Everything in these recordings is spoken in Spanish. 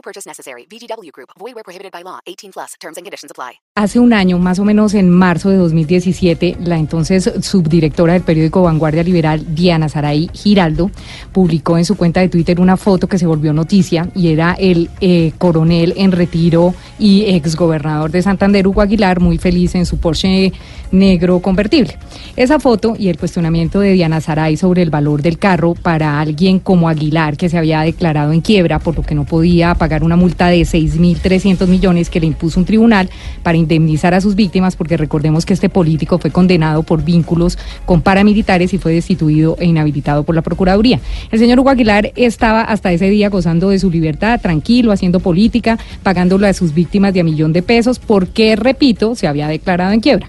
No purchase necessary. VGW Group. Void where prohibited by law. 18 plus. Terms and conditions apply. Hace un año, más o menos en marzo de 2017, la entonces subdirectora del periódico Vanguardia Liberal, Diana Saray Giraldo, publicó en su cuenta de Twitter una foto que se volvió noticia y era el eh, coronel en retiro y exgobernador de Santander, Hugo Aguilar, muy feliz en su Porsche negro convertible. Esa foto y el cuestionamiento de Diana Saray sobre el valor del carro para alguien como Aguilar, que se había declarado en quiebra por lo que no podía pagar una multa de 6.300 millones que le impuso un tribunal para indemnizar a sus víctimas, porque recordemos que este político fue condenado por vínculos con paramilitares y fue destituido e inhabilitado por la Procuraduría. El señor Hugo Aguilar estaba hasta ese día gozando de su libertad, tranquilo, haciendo política, pagándole a sus víctimas de a millón de pesos, porque, repito, se había declarado en quiebra.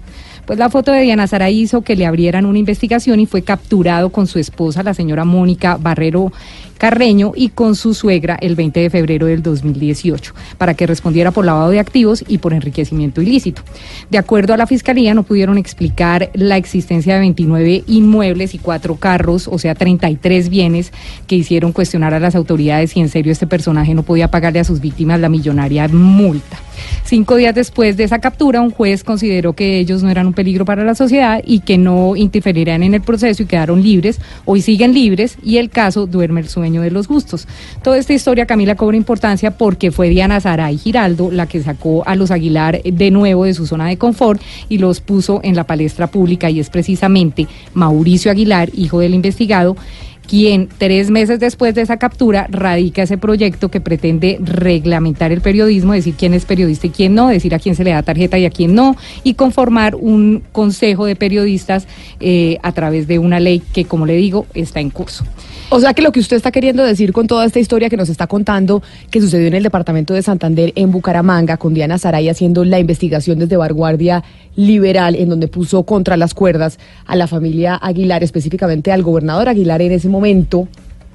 Pues la foto de Diana Sara hizo que le abrieran una investigación y fue capturado con su esposa, la señora Mónica Barrero Carreño, y con su suegra el 20 de febrero del 2018, para que respondiera por lavado de activos y por enriquecimiento ilícito. De acuerdo a la Fiscalía, no pudieron explicar la existencia de 29 inmuebles y cuatro carros, o sea, 33 bienes que hicieron cuestionar a las autoridades si en serio este personaje no podía pagarle a sus víctimas la millonaria multa. Cinco días después de esa captura, un juez consideró que ellos no eran un peligro para la sociedad y que no interferirían en el proceso y quedaron libres. Hoy siguen libres y el caso duerme el sueño de los justos. Toda esta historia, Camila, cobra importancia porque fue Diana Saray Giraldo la que sacó a los Aguilar de nuevo de su zona de confort y los puso en la palestra pública y es precisamente Mauricio Aguilar, hijo del investigado, quien tres meses después de esa captura radica ese proyecto que pretende reglamentar el periodismo, decir quién es periodista y quién no, decir a quién se le da tarjeta y a quién no, y conformar un consejo de periodistas eh, a través de una ley que, como le digo, está en curso. O sea que lo que usted está queriendo decir con toda esta historia que nos está contando, que sucedió en el departamento de Santander, en Bucaramanga, con Diana Saray haciendo la investigación desde vanguardia liberal, en donde puso contra las cuerdas a la familia Aguilar, específicamente al gobernador Aguilar en ese momento,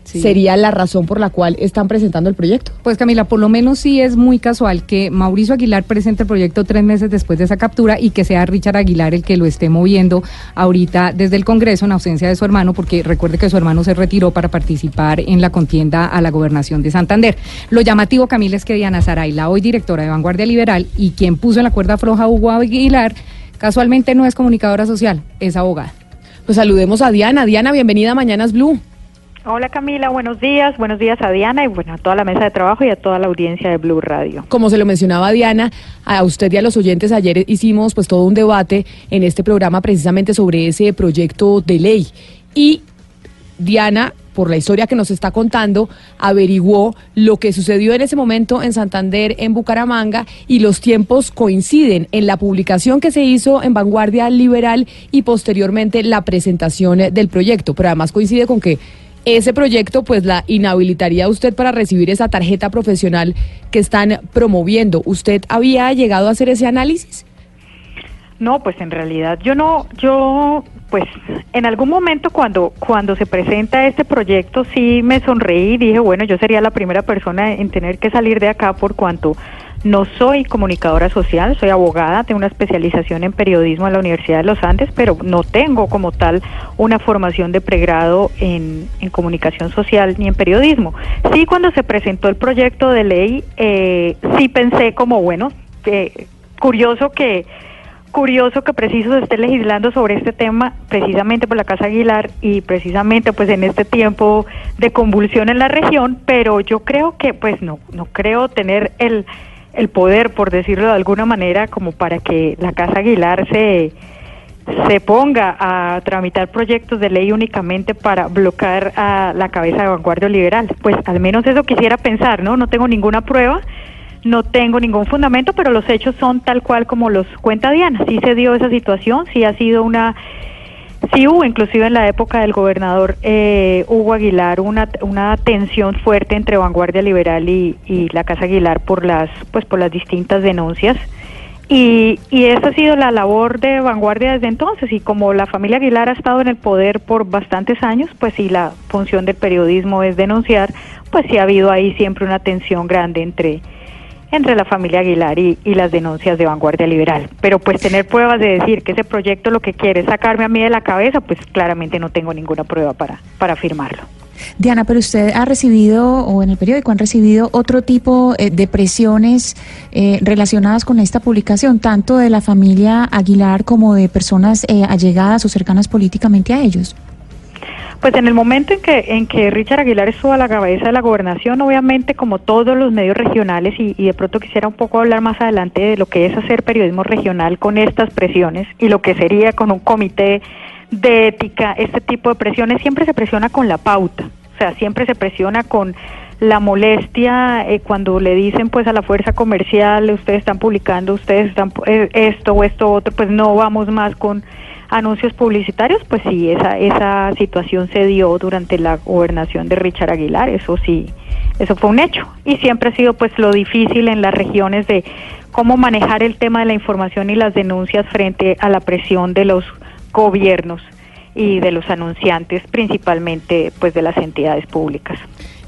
Sí. sería la razón por la cual están presentando el proyecto. Pues Camila, por lo menos sí es muy casual que Mauricio Aguilar presente el proyecto tres meses después de esa captura y que sea Richard Aguilar el que lo esté moviendo ahorita desde el Congreso en ausencia de su hermano, porque recuerde que su hermano se retiró para participar en la contienda a la gobernación de Santander. Lo llamativo, Camila, es que Diana Saray, la hoy directora de Vanguardia Liberal y quien puso en la cuerda floja a Hugo Aguilar, casualmente no es comunicadora social, es abogada. Pues saludemos a Diana. Diana, bienvenida a Mañanas Blue. Hola Camila, buenos días, buenos días a Diana y bueno, a toda la mesa de trabajo y a toda la audiencia de Blue Radio. Como se lo mencionaba Diana, a usted y a los oyentes ayer hicimos pues todo un debate en este programa precisamente sobre ese proyecto de ley. Y Diana, por la historia que nos está contando, averiguó lo que sucedió en ese momento en Santander, en Bucaramanga, y los tiempos coinciden en la publicación que se hizo en Vanguardia Liberal y posteriormente la presentación del proyecto. Pero además coincide con que ese proyecto pues la inhabilitaría usted para recibir esa tarjeta profesional que están promoviendo. ¿Usted había llegado a hacer ese análisis? No, pues en realidad yo no, yo pues en algún momento cuando cuando se presenta este proyecto sí me sonreí y dije, bueno, yo sería la primera persona en tener que salir de acá por cuanto no soy comunicadora social, soy abogada, tengo una especialización en periodismo en la Universidad de los Andes, pero no tengo como tal una formación de pregrado en, en comunicación social ni en periodismo. Sí, cuando se presentó el proyecto de ley, eh, sí pensé como, bueno, eh, curioso que curioso que preciso se esté legislando sobre este tema precisamente por la Casa Aguilar y precisamente pues en este tiempo de convulsión en la región, pero yo creo que pues no no creo tener el el poder, por decirlo de alguna manera, como para que la Casa Aguilar se, se ponga a tramitar proyectos de ley únicamente para bloquear a la cabeza de vanguardia liberal. Pues al menos eso quisiera pensar, ¿no? No tengo ninguna prueba, no tengo ningún fundamento, pero los hechos son tal cual como los cuenta Diana. Sí se dio esa situación, sí ha sido una Sí hubo, inclusive en la época del gobernador eh, Hugo Aguilar, una, una tensión fuerte entre Vanguardia Liberal y, y la Casa Aguilar por las, pues, por las distintas denuncias. Y, y esa ha sido la labor de vanguardia desde entonces y como la familia Aguilar ha estado en el poder por bastantes años, pues sí, la función del periodismo es denunciar, pues sí ha habido ahí siempre una tensión grande entre, entre la familia Aguilar y, las denuncias de vanguardia liberal. Pero pues tener pruebas de decir que ese proyecto lo que quiere es sacarme a mí de la cabeza, pues claramente no tengo ninguna prueba para, para afirmarlo. Diana, pero usted ha recibido, o en el periódico han recibido otro tipo eh, de presiones eh, relacionadas con esta publicación, tanto de la familia Aguilar como de personas eh, allegadas o cercanas políticamente a ellos. Pues en el momento en que, en que Richard Aguilar estuvo a la cabeza de la gobernación, obviamente como todos los medios regionales, y, de pronto quisiera un poco hablar más adelante de lo que es hacer periodismo regional con estas presiones y lo que sería con un comité de ética, este tipo de presiones, siempre se presiona con la pauta, o sea, siempre se presiona con la molestia eh, cuando le dicen pues a la fuerza comercial, ustedes están publicando, ustedes están eh, esto o esto otro, pues no vamos más con anuncios publicitarios, pues sí, esa, esa situación se dio durante la gobernación de Richard Aguilar, eso sí, eso fue un hecho. Y siempre ha sido pues lo difícil en las regiones de cómo manejar el tema de la información y las denuncias frente a la presión de los gobiernos y de los anunciantes, principalmente pues de las entidades públicas.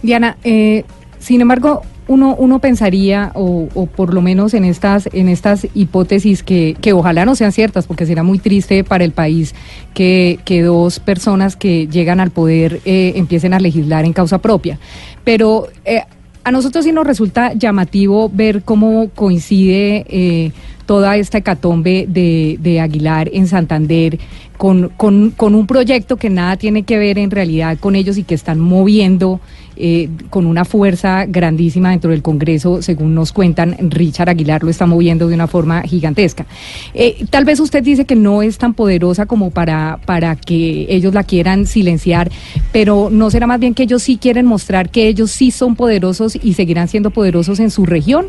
Diana, eh, sin embargo, uno, uno pensaría, o, por lo menos en estas, en estas hipótesis que, que ojalá no sean ciertas, porque será muy triste para el país que, que dos personas que llegan al poder eh, empiecen a legislar en causa propia. Pero eh, a nosotros sí nos resulta llamativo ver cómo coincide eh, toda esta hecatombe de, de Aguilar en Santander con, con, con, un proyecto que nada tiene que ver en realidad con ellos y que están moviendo eh, con una fuerza grandísima dentro del Congreso, según nos cuentan, Richard Aguilar lo está moviendo de una forma gigantesca. Eh, tal vez usted dice que no es tan poderosa como para, para que ellos la quieran silenciar, pero ¿no será más bien que ellos sí quieren mostrar que ellos sí son poderosos y seguirán siendo poderosos en su región?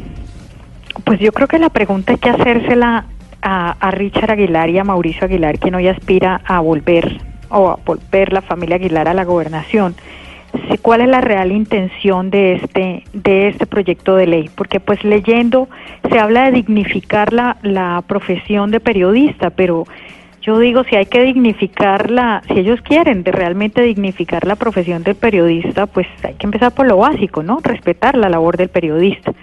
Pues yo creo que la pregunta hay que hacérsela a, a, Richard Aguilar y a Mauricio Aguilar, quien hoy aspira a volver o a volver la familia Aguilar a la gobernación. ¿Cuál es la real intención de este de este proyecto de ley? Porque pues leyendo se habla de dignificar la, la profesión de periodista, pero yo digo si hay que dignificarla, si ellos quieren de realmente dignificar la profesión del periodista, pues hay que empezar por lo básico, ¿no? Respetar la labor del periodista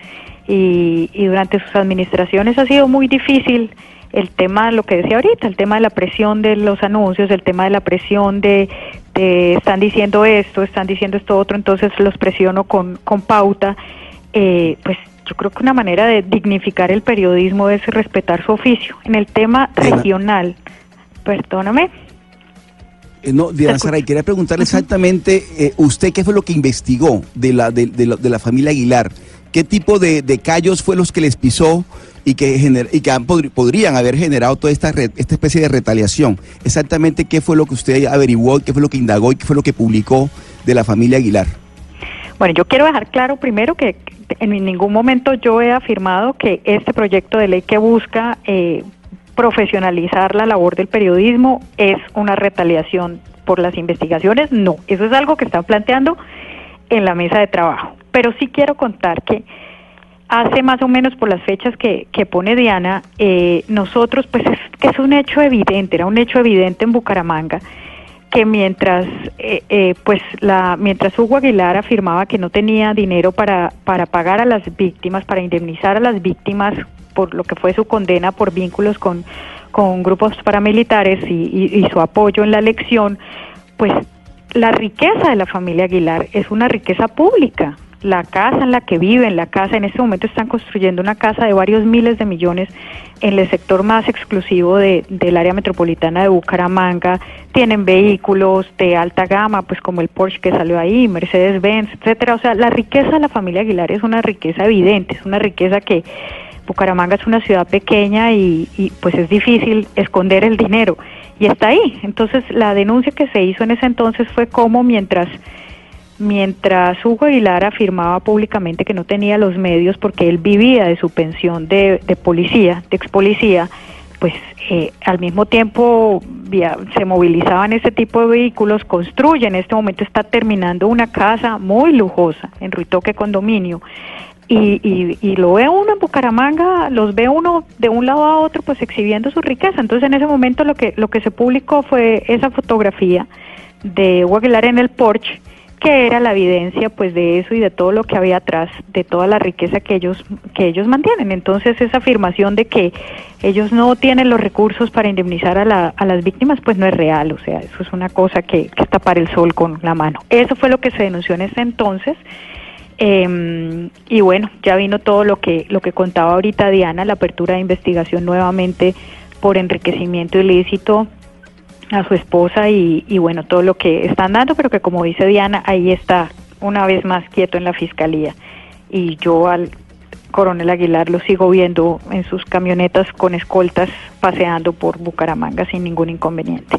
y, y durante sus administraciones ha sido muy difícil el tema, lo que decía ahorita, el tema de la presión de los anuncios, el tema de la presión de, de están diciendo esto, están diciendo esto otro, entonces los presiono con, con pauta, eh, pues yo creo que una manera de dignificar el periodismo es respetar su oficio. En el tema regional, perdóname. Eh, no, Diana Saray, quería preguntarle exactamente, eh, ¿usted qué fue lo que investigó de la, de, de, la, de la familia Aguilar? ¿Qué tipo de, callos fue los que les pisó y que, gener, y que han, pod, podrían haber generado toda esta, red, esta especie de retaliación? Exactamente qué fue lo que usted averiguó, qué fue lo que indagó y qué fue lo que publicó de la familia Aguilar. Bueno, yo quiero dejar claro primero que en ningún momento yo he afirmado que este proyecto de ley que busca eh, profesionalizar la labor del periodismo es una retaliación por las investigaciones. No, eso es algo que están planteando en la mesa de trabajo. Pero sí quiero contar que hace más o menos por las fechas que, pone Diana, eh, nosotros, pues es que es un hecho evidente, era un hecho evidente en Bucaramanga que mientras eh, eh, pues la mientras Hugo Aguilar afirmaba que no tenía dinero para para pagar a las víctimas para indemnizar a las víctimas por lo que fue su condena por vínculos con con grupos paramilitares y su apoyo en la elección pues la riqueza de la familia Aguilar es una riqueza pública la casa en la que viven, la casa, en este momento están construyendo una casa de varios miles de millones en el sector más exclusivo de, del área metropolitana de Bucaramanga, tienen vehículos de alta gama, pues como el Porsche que salió ahí, Mercedes-Benz, etcétera, o sea, la riqueza de la familia Aguilar es una riqueza evidente, es una riqueza que Bucaramanga es una ciudad pequeña y, y pues es difícil esconder el dinero. Y está ahí. Entonces, la denuncia que se hizo en ese entonces fue como mientras mientras Hugo Aguilar afirmaba públicamente que no tenía los medios porque él vivía de su pensión de, de policía, de ex policía, pues eh, al mismo tiempo se movilizaban este tipo de vehículos, construye, en este momento está terminando una casa muy lujosa en Ruitoque Condominio. Y, y, y lo ve uno en Bucaramanga, los ve uno de un lado a otro pues exhibiendo su riqueza. Entonces en ese momento lo que, lo que se publicó fue esa fotografía de Hugo Aguilar en el Porsche, que era la evidencia pues de eso y de todo lo que había atrás, de toda la riqueza que ellos, que ellos mantienen. Entonces esa afirmación de que ellos no tienen los recursos para indemnizar a, la, a las víctimas pues no es real, o sea, eso es una cosa que, que es tapar el sol con la mano. Eso fue lo que se denunció en ese entonces. Eh, y bueno, ya vino todo lo que lo que contaba ahorita Diana, la apertura de investigación nuevamente por enriquecimiento ilícito a su esposa y, y bueno, todo lo que están dando, pero que como dice Diana, ahí está una vez más quieto en la fiscalía. Y yo al coronel Aguilar lo sigo viendo en sus camionetas con escoltas paseando por Bucaramanga sin ningún inconveniente.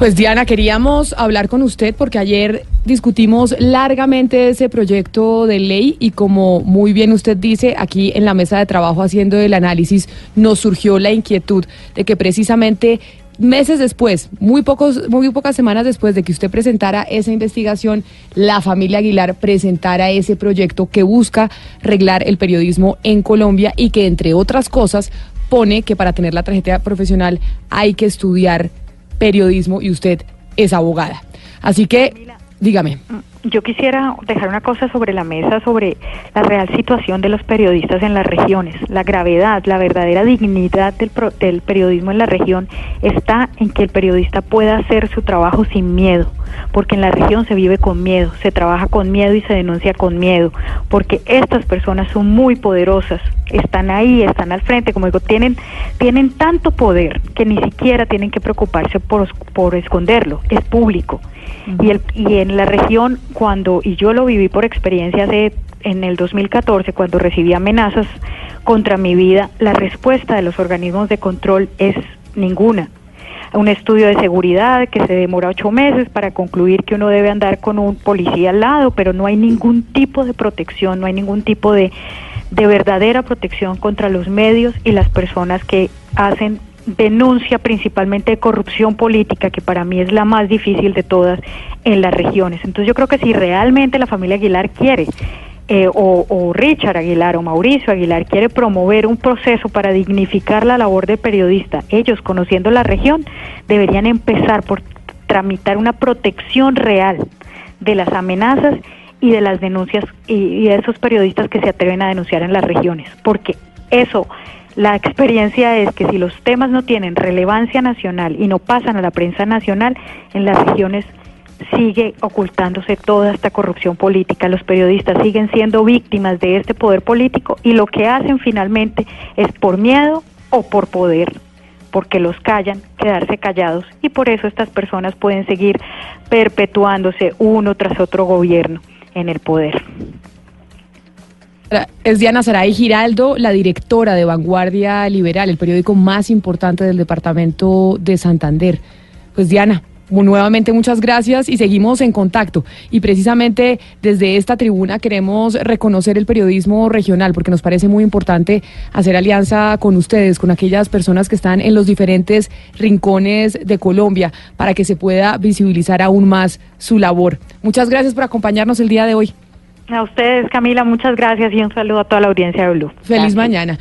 Pues Diana, queríamos hablar con usted porque ayer discutimos largamente ese proyecto de ley y como muy bien usted dice, aquí en la mesa de trabajo haciendo el análisis nos surgió la inquietud de que precisamente meses después, muy pocos muy pocas semanas después de que usted presentara esa investigación, la familia Aguilar presentara ese proyecto que busca reglar el periodismo en Colombia y que entre otras cosas pone que para tener la tarjeta profesional hay que estudiar periodismo y usted es abogada. Así que, dígame. Yo quisiera dejar una cosa sobre la mesa sobre la real situación de los periodistas en las regiones. La gravedad, la verdadera dignidad del, pro- del periodismo en la región está en que el periodista pueda hacer su trabajo sin miedo, porque en la región se vive con miedo, se trabaja con miedo y se denuncia con miedo, porque estas personas son muy poderosas, están ahí, están al frente, como digo, tienen, tienen tanto poder que ni siquiera tienen que preocuparse por, por esconderlo, es público. Y, el, y en la región, cuando, y yo lo viví por experiencia hace, en el 2014, cuando recibí amenazas contra mi vida, la respuesta de los organismos de control es ninguna. Un estudio de seguridad que se demora ocho meses para concluir que uno debe andar con un policía al lado, pero no hay ningún tipo de protección, no hay ningún tipo de, de verdadera protección contra los medios y las personas que hacen denuncia principalmente de corrupción política, que para mí es la más difícil de todas en las regiones. Entonces yo creo que si realmente la familia Aguilar quiere, eh, o, o Richard Aguilar o Mauricio Aguilar quiere promover un proceso para dignificar la labor de periodista, ellos conociendo la región deberían empezar por tramitar una protección real de las amenazas y de las denuncias y, y de esos periodistas que se atreven a denunciar en las regiones, porque eso la experiencia es que si los temas no tienen relevancia nacional y no pasan a la prensa nacional, en las regiones sigue ocultándose toda esta corrupción política. Los periodistas siguen siendo víctimas de este poder político y lo que hacen finalmente es por miedo o por poder, porque los callan, quedarse callados y por eso estas personas pueden seguir perpetuándose uno tras otro gobierno en el poder. Es Diana Saray Giraldo, la directora de Vanguardia Liberal, el periódico más importante del departamento de Santander. Pues Diana, nuevamente muchas gracias y seguimos en contacto. Y precisamente desde esta tribuna queremos reconocer el periodismo regional porque nos parece muy importante hacer alianza con ustedes, con aquellas personas que están en los diferentes rincones de Colombia para que se pueda visibilizar aún más su labor. Muchas gracias por acompañarnos el día de hoy. A ustedes, Camila, muchas gracias y un saludo a toda la audiencia de Blue. Feliz mañana.